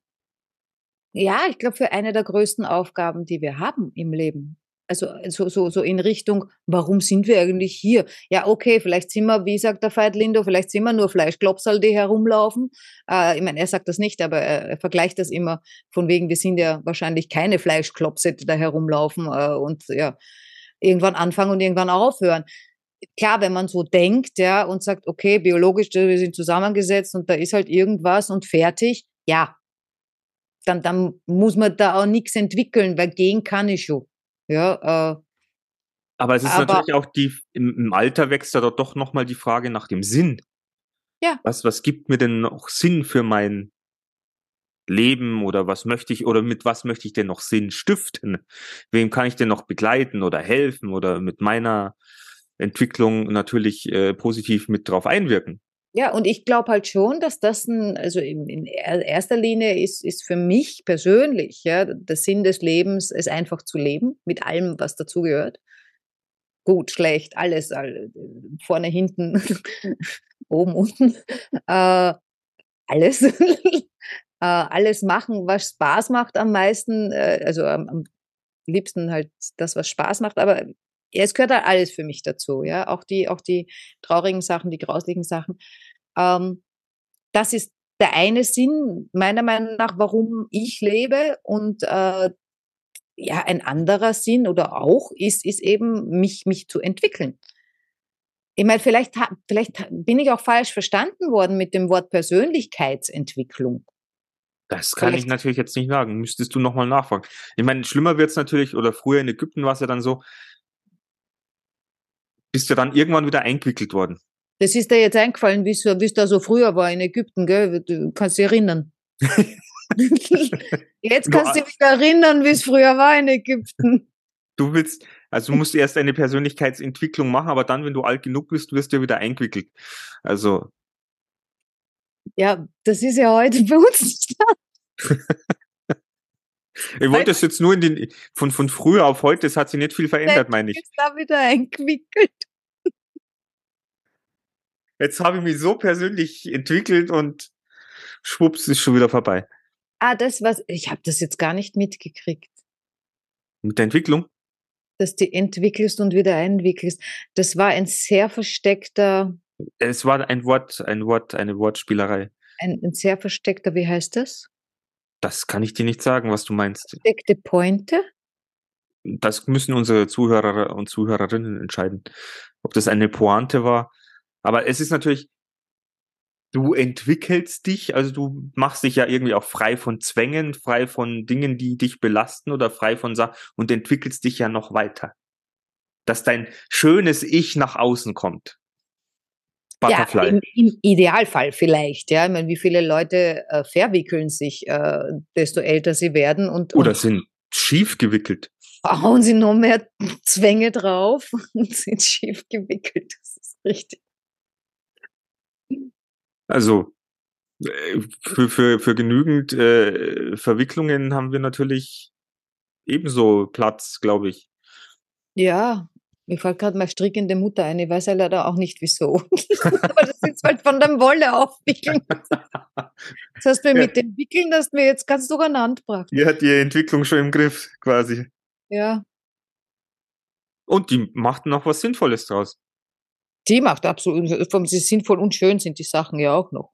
ja, ich glaube, für eine der größten Aufgaben, die wir haben im Leben. Also so, so, so in Richtung, warum sind wir eigentlich hier? Ja, okay, vielleicht sind wir, wie sagt der Veit Lindo, vielleicht sind wir nur Fleischklopsal, die herumlaufen. Äh, ich meine, er sagt das nicht, aber er, er vergleicht das immer von wegen, wir sind ja wahrscheinlich keine Fleischklopse, die da herumlaufen äh, und ja, irgendwann anfangen und irgendwann aufhören klar, wenn man so denkt, ja, und sagt, okay, biologisch, wir sind zusammengesetzt und da ist halt irgendwas und fertig, ja, dann, dann muss man da auch nichts entwickeln, weil gehen kann ich schon. Ja, äh, Aber es ist Aber- natürlich auch die, im, im Alter wächst dort doch nochmal die Frage nach dem Sinn. Ja. Was, was gibt mir denn noch Sinn für mein Leben oder was möchte ich oder mit was möchte ich denn noch Sinn stiften? Wem kann ich denn noch begleiten oder helfen oder mit meiner Entwicklung natürlich äh, positiv mit drauf einwirken? Ja, und ich glaube halt schon, dass das ein, also in, in er- erster Linie ist, ist für mich persönlich, ja, der Sinn des Lebens, es einfach zu leben, mit allem, was dazugehört. Gut, schlecht, alles, all, vorne, hinten, oben, unten, äh, alles. äh, alles machen, was Spaß macht am meisten, äh, also am, am liebsten halt das, was Spaß macht, aber ja, es gehört halt alles für mich dazu, ja, auch die, auch die traurigen Sachen, die grauslichen Sachen. Ähm, das ist der eine Sinn, meiner Meinung nach, warum ich lebe und äh, ja, ein anderer Sinn oder auch ist, ist eben, mich, mich zu entwickeln. Ich meine, vielleicht, vielleicht bin ich auch falsch verstanden worden mit dem Wort Persönlichkeitsentwicklung. Das kann ich Vielleicht- natürlich jetzt nicht sagen. Müsstest du nochmal nachfragen. Ich meine, schlimmer wird's natürlich, oder früher in Ägypten war es ja dann so, bist du dann irgendwann wieder eingewickelt worden. Das ist dir jetzt eingefallen, wie es da so früher war in Ägypten, gell? Du kannst dich erinnern. jetzt kannst du dich wieder erinnern, wie es früher war in Ägypten. Du willst, also du musst erst eine Persönlichkeitsentwicklung machen, aber dann, wenn du alt genug bist, wirst du ja wieder eingewickelt. Also, Ja, das ist ja heute bei uns. ich wollte es jetzt nur in den, von, von früher auf heute, es hat sich nicht viel verändert, meine ich. Jetzt da wieder eingewickelt. Jetzt habe ich mich so persönlich entwickelt und schwupps, ist schon wieder vorbei. Ah, das was, ich habe das jetzt gar nicht mitgekriegt. Mit der Entwicklung? dass die entwickelst und wieder einwickelst. Das war ein sehr versteckter, Es war ein Wort, ein Wort, eine Wortspielerei. ein, ein sehr versteckter, wie heißt das? Das kann ich dir nicht sagen, was du meinst. Versteckte Pointe? Das müssen unsere Zuhörer und Zuhörerinnen entscheiden, ob das eine Pointe war. Aber es ist natürlich, du entwickelst dich, also du machst dich ja irgendwie auch frei von Zwängen, frei von Dingen, die dich belasten oder frei von Sachen und entwickelst dich ja noch weiter. Dass dein schönes Ich nach außen kommt. Butterfly. Ja, im, im Idealfall vielleicht. Ja, ich meine, wie viele Leute äh, verwickeln sich, äh, desto älter sie werden und, Oder und sind schief gewickelt. hauen sie noch mehr Zwänge drauf und sind schief gewickelt. Das ist richtig. Also äh, für, für, für genügend äh, Verwicklungen haben wir natürlich ebenso Platz, glaube ich. Ja, mir fällt gerade mal strickende Mutter ein. Ich weiß ja leider auch nicht wieso. Aber das ist halt von dem Wolle aufwickeln. Das hast du mir Ja. mit dem Wickeln, das mir jetzt ganz durcheinander gebracht. Die hat die Entwicklung schon im Griff, quasi. Ja, Und die macht noch was Sinnvolles draus. die macht absolut, sie sinnvoll und schön sind die Sachen ja auch noch.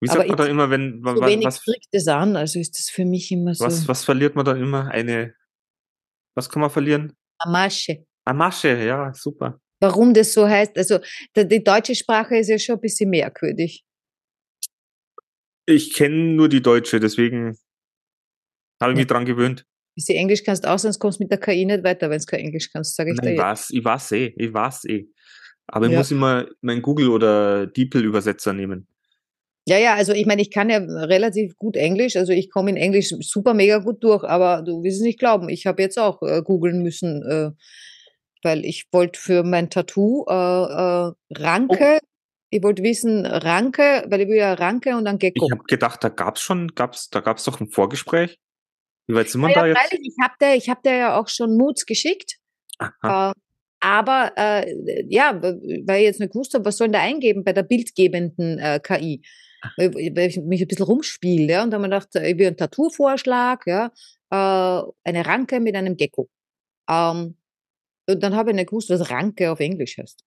Wie Aber sagt man da immer, wenn wa- So wenig was, strickt es an, also ist das für mich immer so was, was verliert man da immer? Eine, was kann man verlieren? Eine Masche. Eine Masche, ja, super. Warum das so heißt, also die, deutsche Sprache ist ja schon ein bisschen merkwürdig. Ich kenne nur die deutsche, deswegen habe ich mich Ja. dran gewöhnt. Bis du Englisch kannst, auch sonst kommst du mit der KI nicht weiter, wenn du kein Englisch kannst, sage ich Nein, ich dir. weiß, ich weiß eh, ich weiß eh. Aber ich Ja. muss immer meinen Google- oder DeepL-Übersetzer nehmen. Ja, ja, also ich meine, ich kann ja relativ gut Englisch, also ich komme in Englisch super mega gut durch, aber du wirst es nicht glauben, ich habe jetzt auch äh, googeln müssen, äh, weil ich wollte für mein Tattoo äh, äh, Ranke, ich wollte wissen Ranke, weil ich will ja Ranke und dann Gecko. Ich habe gedacht, da gab's schon, gab's, da gab's doch ein Vorgespräch. Wie weit sind wir Ah ja, da jetzt? freilich, ich habe dir, ich hab ja auch schon Moods geschickt. Aha. Äh, aber äh, ja, weil ich jetzt nicht gewusst habe, was soll denn da eingeben bei der bildgebenden äh, KI? Weil, weil ich mich ein bisschen rumspiele, ja, und dann habe ich gedacht, ich will einen Tattoo-Vorschlag, ja, äh, eine Ranke mit einem Gecko. Ähm, und dann habe ich nicht gewusst, was Ranke auf Englisch heißt.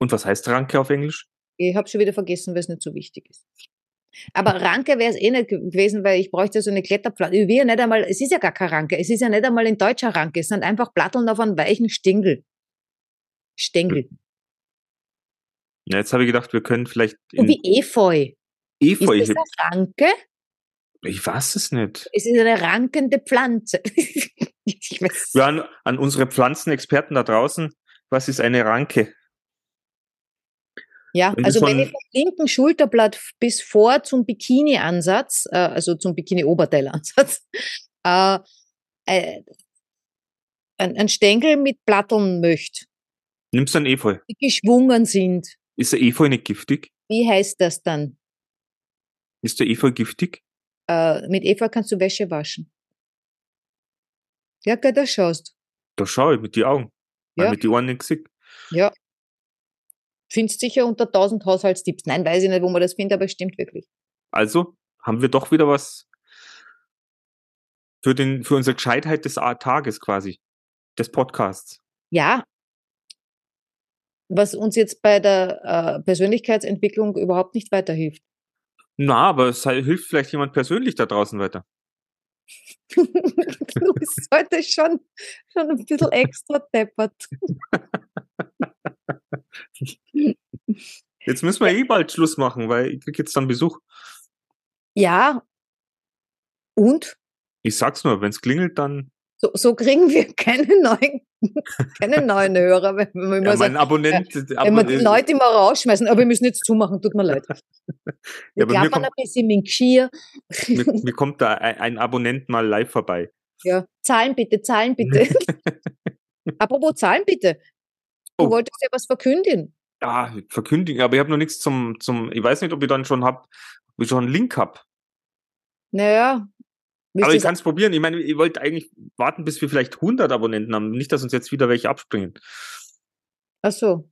Und was heißt Ranke auf Englisch? Ich habe schon wieder vergessen, weil es nicht so wichtig ist. Aber Ranke wäre es eh nicht ge- gewesen, weil ich bräuchte so eine Kletterpflanze. Ich will ja nicht einmal, es ist ja gar keine Ranke, es ist ja nicht einmal ein deutscher Ranke, es sind einfach Platteln auf einem weichen Stängel. Stängel. Ja, jetzt habe ich gedacht, wir können vielleicht So wie Efeu. Efeu. Ist das eine Ranke? Ich weiß es nicht. Es ist eine rankende Pflanze. Ja, an, an unsere Pflanzenexperten da draußen, was ist eine Ranke? Ja, Wenn also wenn ich vom linken Schulterblatt bis vor zum Bikini-Ansatz, äh, also zum Bikini-Oberteilansatz, äh, äh, ein, ein Stängel mit Platteln möchte, Nimmst du ein Efeu? die geschwungen sind, Ist der Efeu nicht giftig? wie heißt das dann? Ist der Efeu giftig? Äh, mit Eva kannst du Wäsche waschen. Ja, da schaust. Da schau ich mit die Augen. Weil Ja. mit die Ohren nicht gesehen. Ja. Findest sicher unter 1000 Haushaltstipps. Nein, weiß ich nicht, wo man das findet, aber es stimmt wirklich. Also haben wir doch wieder was für, den, für unsere Gescheitheit des Tages quasi. Des Podcasts. Ja. Was uns jetzt bei der äh, Persönlichkeitsentwicklung überhaupt nicht weiterhilft. Na, aber es hilft vielleicht jemand persönlich da draußen weiter. du bist heute schon, schon ein bisschen extra deppert. Jetzt müssen wir eh bald Schluss machen, weil ich krieg jetzt dann Besuch. Ja. Und? Ich sag's nur, wenn's klingelt, dann So, so kriegen wir keine neuen, keine neuen Hörer, wenn wir immer ja, mein Abonnent. wenn wir Abon- die Leute immer rausschmeißen, aber wir müssen jetzt zumachen, tut mir leid. Wir Ja, bei mir kommt- ein bisschen mit Geschirr. mir, mir kommt da ein, ein Abonnent mal live vorbei. Ja, Zahlen bitte, Zahlen bitte. Apropos Zahlen bitte. Du Oh. wolltest ja was verkündigen. Ah, verkündigen, aber ich habe noch nichts zum, zum, ich weiß nicht, ob ich dann schon hab, ob ich schon einen Link hab. Naja. Willst Aber ich kann es probieren. Ich meine, ich wollte eigentlich warten, bis wir vielleicht 100 Abonnenten haben. Nicht, dass uns jetzt wieder welche abspringen. Ach so.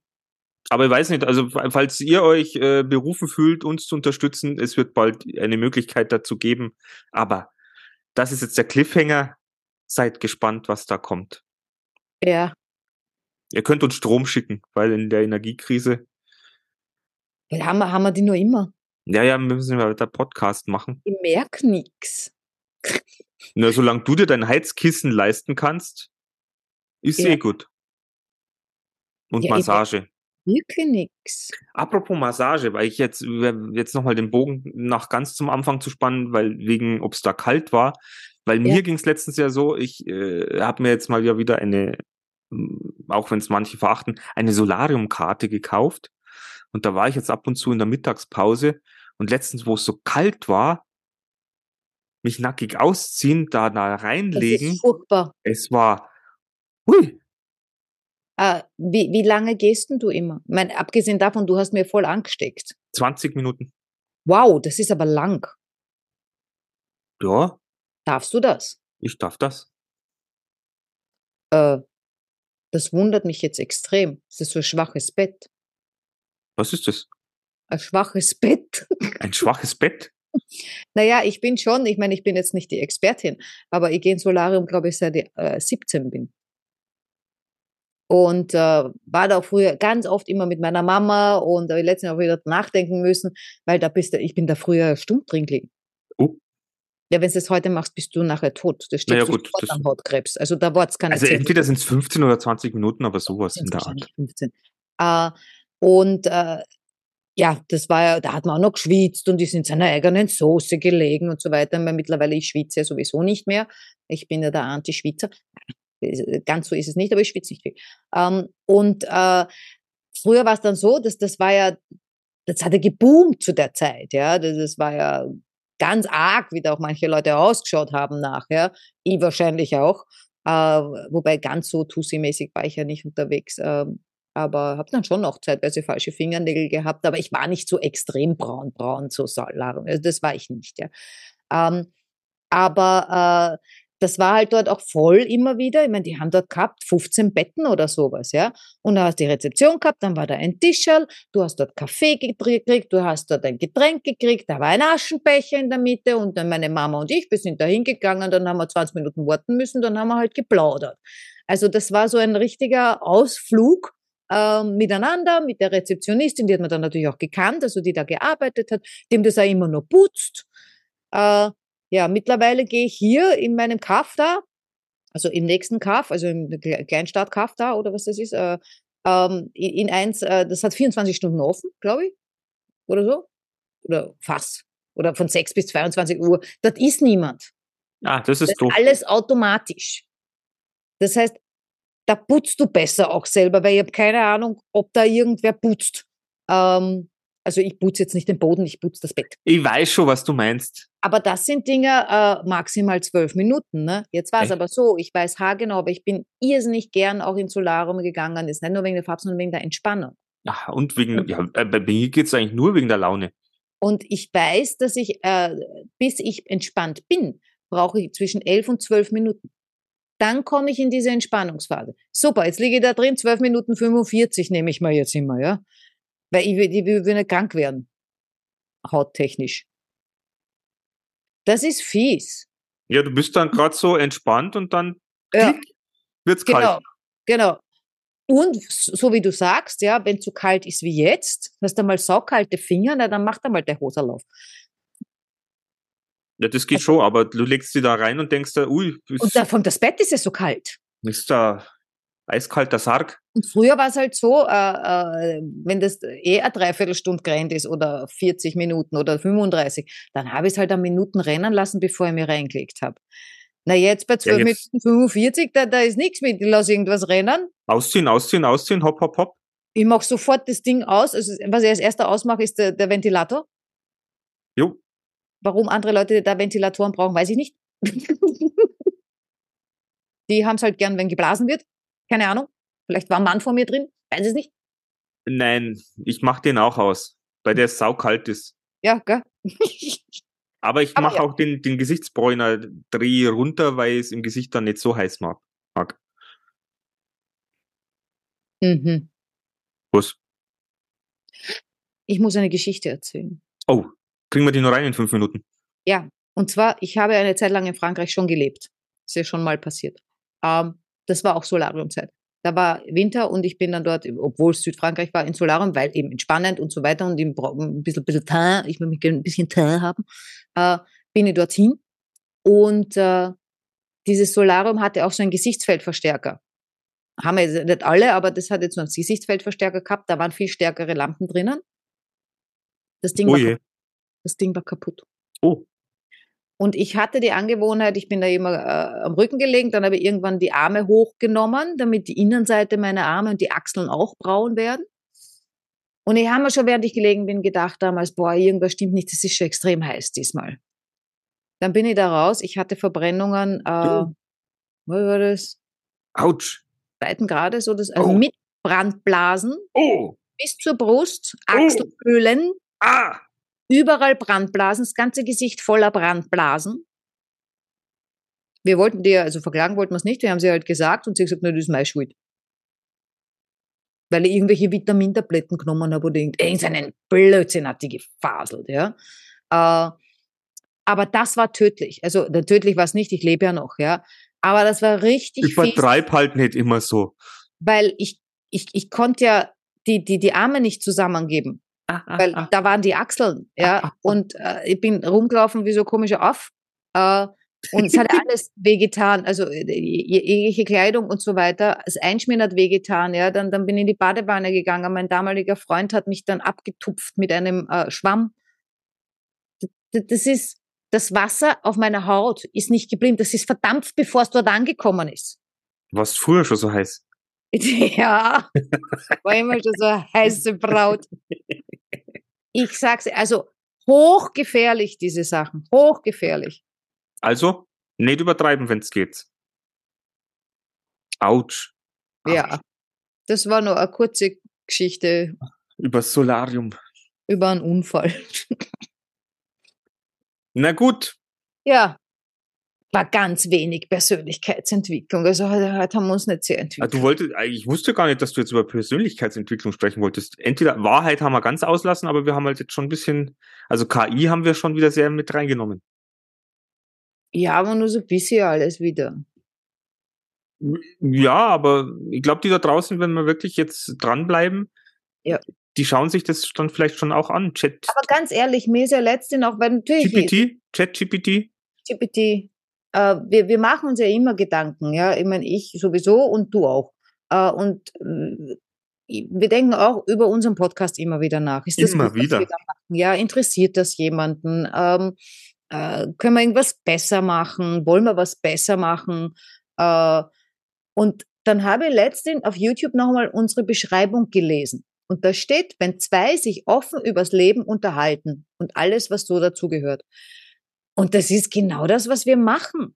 Aber ich weiß nicht, also fa- falls ihr euch äh, berufen fühlt, uns zu unterstützen, es wird bald eine Möglichkeit dazu geben. Aber das ist jetzt der Cliffhanger. Seid gespannt, was da kommt. Ja. Ihr könnt uns Strom schicken, weil in der Energiekrise, haben wir, haben wir die nur immer. ja, ja, müssen wir weiter Podcast machen. Ich merk nix. Na, solange du dir dein Heizkissen leisten kannst, ist Ja. eh gut. Und Ja, Massage. Wirklich nix. Apropos Massage, weil ich jetzt, jetzt nochmal den Bogen nach ganz zum Anfang zu spannen, weil wegen, ob es da kalt war, weil Ja. mir ging es letztens ja so, ich äh, habe mir jetzt mal ja wieder eine, auch wenn es manche verachten, eine Solariumkarte gekauft. Und da war ich jetzt ab und zu in der Mittagspause und letztens, wo es so kalt war, mich nackig ausziehen, da, da Das reinlegen, ist furchtbar. es war, hui, Ah, wie, wie lange gehst denn du immer? Ich meine, abgesehen davon, du hast mir voll angesteckt. 20 Minuten. Wow, das ist aber lang. Ja, Darfst du das? ich darf das. Äh, das wundert mich jetzt extrem. Es ist so ein schwaches Bett. Was ist das? Ein schwaches Bett. Ein schwaches Bett? Naja, ich bin schon, ich meine, ich bin jetzt nicht die Expertin, aber ich gehe ins Solarium, glaube ich, seit ich äh, 17 bin. Und äh, war da auch früher ganz oft immer mit meiner Mama und ich letztens auch wieder nachdenken müssen, weil da bist du, ich bin da früher stumm drin gelegen. Oh. Ja, wenn du es heute machst, bist du nachher tot. Das steht Naja, ja, gut, das- an Hautkrebs. Also da war es keine Also entweder sind es 15 oder 20 Minuten, aber sowas in der Art. wahrscheinlich 15. Äh, und äh, ja, das war ja, da hat man auch noch geschwitzt und ist in seiner eigenen Soße gelegen und so weiter. Weil mittlerweile, ich schwitze ja sowieso nicht mehr. Ich bin ja der Anti-Schwitzer. Äh, Ganz so ist es nicht, aber ich schwitze nicht viel. Ähm, und äh, früher war es dann so, dass das war ja, das hatte geboomt zu der Zeit, ja. Das, das war ja ganz arg, wie da auch manche Leute ausgeschaut haben nachher. Ich wahrscheinlich auch. Äh, wobei ganz so Tussi-mäßig war ich ja nicht unterwegs. Ähm, aber habe dann schon noch zeitweise falsche Fingernägel gehabt. Aber ich war nicht so extrem braun, braun, so Salarum. Also das war ich nicht, ja. Ähm, aber äh, das war halt dort auch voll immer wieder. Ich meine, die haben dort gehabt 15 Betten oder sowas, ja. Und da hast du die Rezeption gehabt, dann war da ein Tischerl, du hast dort Kaffee gekriegt, du hast dort ein Getränk gekriegt, da war ein Aschenbecher in der Mitte und dann meine Mama und ich, wir sind da hingegangen, dann haben wir 20 Minuten warten müssen, dann haben wir halt geplaudert. Also das war so ein richtiger Ausflug ähm, miteinander, mit der Rezeptionistin, die hat man dann natürlich auch gekannt, also die da gearbeitet hat, dem das auch immer nur putzt. Äh, ja, mittlerweile gehe ich hier in meinem Kaff da, also im nächsten Kaff, also im Kle- Kleinstadt Kaff da oder was das ist, äh, ähm, in in eins, äh, das hat 24 Stunden offen, glaube ich, oder so, oder fast, oder von 6 bis 22 Uhr. Dort ist niemand. Ah, das Das ist ist doof. alles automatisch. Das heißt, da putzt du besser auch selber, weil ich habe keine Ahnung, ob da irgendwer putzt. Ähm, also ich putze jetzt nicht den Boden, ich putze das Bett. Ich weiß schon, was du meinst. Aber das sind Dinge äh, maximal zwölf Minuten. Ne? Jetzt war es aber so, ich weiß haargenau, aber ich bin irrsinnig gern auch ins Solarium gegangen. Ist nicht nur wegen der Farbe, sondern wegen der Entspannung. Ja, und wegen, ja, äh, bei mir geht's eigentlich nur wegen der Laune. Und ich weiß, dass ich, äh, bis ich entspannt bin, brauche ich zwischen elf und zwölf Minuten. Dann komme ich in diese Entspannungsphase. Super, jetzt liege ich da drin, zwölf Minuten 45 nehme ich mal jetzt immer, ja. Weil ich, will- ich will nicht krank werden. Hauttechnisch. Das ist fies. Ja, du bist dann gerade so entspannt und dann Ja. wird's Genau, kalt. genau. Und so wie du sagst, ja, wenn zu kalt ist wie jetzt, hast du mal saukalte Finger, na, dann mach da mal der Hoserlauf. Ja, das geht schon, aber du legst sie da rein und denkst da, ui, Und davon das Bett ist ja so kalt. ist da eiskalter Sarg. Und früher war es halt so, äh, äh, wenn das eh eine Dreiviertelstunde gerannt ist oder 40 Minuten oder 35, dann habe ich es halt an Minuten rennen lassen, bevor ich mich reingelegt habe. Na jetzt bei 12 jetzt- Minuten 45, da, da ist nichts mit, ich lasse irgendwas rennen. Ausziehen, ausziehen, ausziehen, hopp, hopp, hopp. Ich mache sofort das Ding aus. Also, was ich als erster ausmache, ist der, der Ventilator. Jo, Warum andere Leute da Ventilatoren brauchen, weiß ich nicht. Die haben es halt gern, wenn geblasen wird. Keine Ahnung. Vielleicht war ein Mann vor mir drin. Weiß es nicht. nein, ich mach den auch aus, weil der saukalt ist. Ja, gell? Aber ich mache ja. auch den, den Gesichtsbräuner Dreh runter, weil es im Gesicht dann nicht so heiß mag. mag. mhm. Was? Ich muss eine Geschichte erzählen. Oh, kriegen wir die nur rein in fünf Minuten? Ja, und zwar, ich habe eine Zeit lang in Frankreich schon gelebt. Ist ja schon mal passiert. Ähm, das war auch Solariumzeit. Da war Winter und ich bin dann dort, obwohl es Südfrankreich war, in Solarium, weil eben entspannend und so weiter und ein bisschen, bisschen Teint, ich will mich ein bisschen Teint haben, äh, bin ich dorthin. Und äh, dieses Solarium hatte auch so einen Gesichtsfeldverstärker. Haben wir jetzt nicht alle, aber das hat jetzt so einen Gesichtsfeldverstärker gehabt. Da waren viel stärkere Lampen drinnen. Das Ding, Oh war. Das Ding war kaputt. Oh. Und ich hatte die Angewohnheit, ich bin da immer äh, am Rücken gelegen, dann habe ich irgendwann die Arme hochgenommen, damit die Innenseite meiner Arme und die Achseln auch braun werden. Und ich habe mir schon, während ich gelegen bin, gedacht damals, boah, irgendwas stimmt nicht, das ist schon extrem heiß diesmal. Dann bin ich da raus, ich hatte Verbrennungen, äh, Oh. was war das? Autsch. Zweiten Grades, so das, also Oh. mit Brandblasen Oh. bis zur Brust, Achselhöhlen, Ah. Überall Brandblasen, das ganze Gesicht voller Brandblasen. Wir wollten die, also verklagen wollten wir es nicht, wir haben sie halt gesagt und sie hat gesagt, na, das ist meine Schuld. Weil ich irgendwelche Vitamintabletten genommen habe oder irgend- irgendeinen Blödsinn hat die gefaselt, ja. Äh, aber das war tödlich. Also, tödlich war es nicht, ich lebe ja noch, ja. Aber das war richtig Ich fies, vertreib halt nicht immer so. weil ich, ich, ich konnte ja die, die, die Arme nicht zusammengeben weil da waren die Achseln, ja, und äh, ich bin rumgelaufen wie so komischer Aff. Äh, und es hat alles wehgetan, also äh, je- jegliche Kleidung und so weiter. Das Einschmieren hat wehgetan, ja. Dann, dann bin ich in die Badewanne gegangen. Mein damaliger Freund hat mich dann abgetupft mit einem äh, Schwamm. Das ist, das Wasser auf meiner Haut ist nicht geblieben. Das ist verdampft, bevor es dort angekommen ist. Was früher schon so heiß. Ja, war immer schon so eine heiße Braut. Ich sag's, also hochgefährlich, diese Sachen, hochgefährlich. Also, nicht übertreiben, wenn's geht. Autsch. Ja, das war nur eine kurze Geschichte Übers Solarium. über einen Unfall. Na gut. Ja, war ganz wenig Persönlichkeitsentwicklung. Also heute, heute haben wir uns nicht sehr Ah, entwickelt. Du wolltest, ich wusste gar nicht, dass du jetzt über Persönlichkeitsentwicklung sprechen wolltest. Entweder Wahrheit haben wir ganz auslassen, aber wir haben halt jetzt schon ein bisschen, also KI haben wir schon wieder sehr mit reingenommen. Ja, aber nur so ein bisschen alles wieder. Ja, aber ich glaube, die da draußen, wenn wir wirklich jetzt dranbleiben, Ja. die schauen sich das dann vielleicht schon auch an. Chat, Aber ganz ehrlich, mir ist ja letztens auch, weil natürlich GPT, Chat GPT. Äh, wir, wir machen uns ja immer Gedanken, ja, ich meine, ich sowieso und du auch. Äh, und äh, wir denken auch über unseren Podcast immer wieder nach. Ist das Immer gut, wieder. da? Ja, interessiert das jemanden? Ähm, äh, können wir irgendwas besser machen? Wollen wir was besser machen? Äh, und dann habe ich letztens auf YouTube nochmal unsere Beschreibung gelesen. Und da steht, wenn zwei sich offen übers Leben unterhalten und alles, was so dazugehört. Und das ist genau das, was wir machen.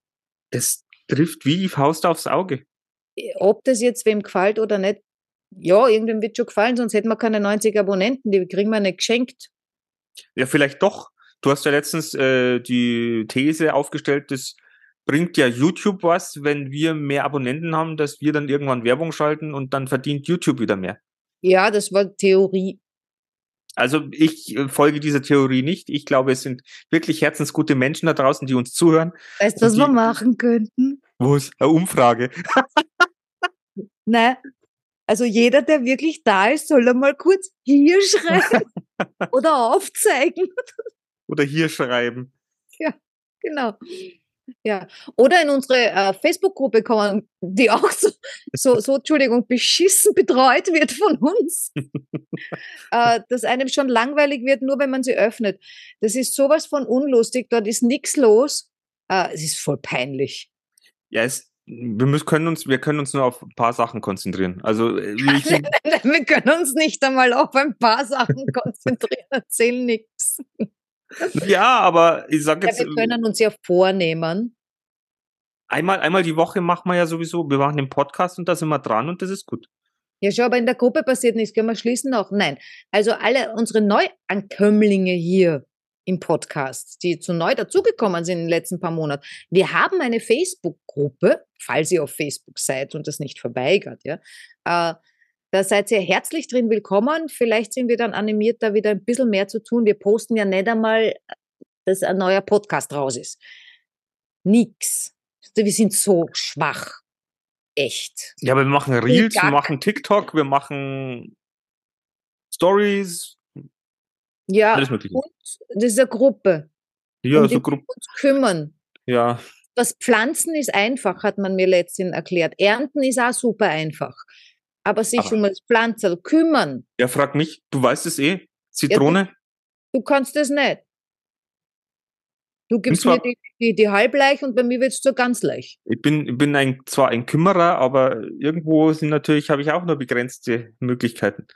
Das trifft wie die Faust aufs Auge. Ob das jetzt wem gefällt oder nicht, ja, irgendwem wird schon gefallen, sonst hätten wir keine 90 Abonnenten, die kriegen wir nicht geschenkt. Ja, vielleicht doch. Du hast ja letztens äh, die These aufgestellt, das bringt ja YouTube was, wenn wir mehr Abonnenten haben, dass wir dann irgendwann Werbung schalten und dann verdient YouTube wieder mehr. Ja, das war Theorie. Also ich äh, folge dieser Theorie nicht. Ich glaube, es sind wirklich herzensgute Menschen da draußen, die uns zuhören. Weißt du, was wir machen könnten? Wo ist eine Umfrage? Nein. Also jeder, der wirklich da ist, soll einmal kurz hier schreiben oder aufzeigen. Oder hier schreiben. Genau. Ja. Oder in unsere äh, Facebook-Gruppe kommen, die auch so, so, so, Entschuldigung, beschissen betreut wird von uns. äh, dass einem schon langweilig wird, nur wenn man sie öffnet. Das ist sowas von unlustig, dort ist nichts los. Äh, es ist voll peinlich. Ja, es, wir müssen, können uns, wir können uns nur auf ein paar Sachen konzentrieren. Also äh, ich, Wir können uns nicht einmal auf ein paar Sachen konzentrieren, erzählen nichts. Ja, aber ich sag Ja, jetzt, wir können uns ja vornehmen. einmal, einmal die Woche machen wir ja sowieso, wir machen den Podcast und da sind wir dran und das ist gut. Ja, schau, aber in der Gruppe passiert nichts. Können wir schließen noch? Nein. Also alle unsere Neuankömmlinge hier im Podcast, die zu neu dazugekommen sind in den letzten paar Monaten. Wir haben eine Facebook-Gruppe, falls ihr auf Facebook seid und das nicht verweigert, ja. Äh, da seid ihr herzlich drin willkommen. Vielleicht sind wir dann animiert, da wieder ein bisschen mehr zu tun. Wir posten ja nicht einmal, dass ein neuer Podcast raus ist. Nix. Wir sind so schwach. echt. Ja, aber wir machen Reels, wir machen TikTok, wir machen Stories, Ja, alles mögliche. und das ist eine Gruppe, Ja, um so wir uns kümmern. Ja, Das Pflanzen ist einfach, hat man mir letztens erklärt. Ernten ist auch super einfach. Aber sich Aber- um das Pflanzel kümmern, ja, frag mich, du weißt es eh. Zitrone? du kannst das nicht. Du gibst mir die, die, die Halbleich und bei mir wird es zur Ganzleich. Ich bin, ich bin ein, zwar ein Kümmerer, aber irgendwo sind natürlich, habe ich auch nur begrenzte Möglichkeiten.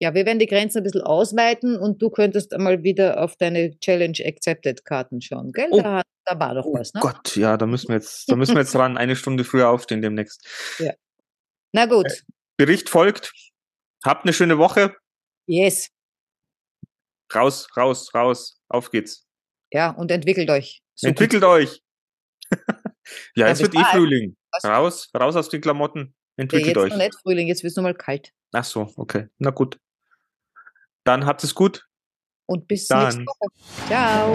Ja, wir werden die Grenzen ein bisschen ausweiten und du könntest einmal wieder auf deine Challenge Accepted Karten schauen, gell? Oh. Da, da war doch Oh was, ne? Gott, ja, da müssen wir jetzt, da müssen wir jetzt ran, eine Stunde früher aufstehen demnächst. Na gut. Bericht folgt. Habt eine schöne Woche. Yes. Raus, raus, raus. Auf geht's. Ja, und entwickelt euch. Gut. Entwickelt euch. ja, es bis wird eh. Frühling. Was? Raus, raus aus den Klamotten. Ja, Entwickelt jetzt euch. noch nicht Frühling, jetzt wird es nochmal kalt. Ach so, okay. Na gut. Dann habt es gut. Und bis Dann. nächste Woche. Ciao.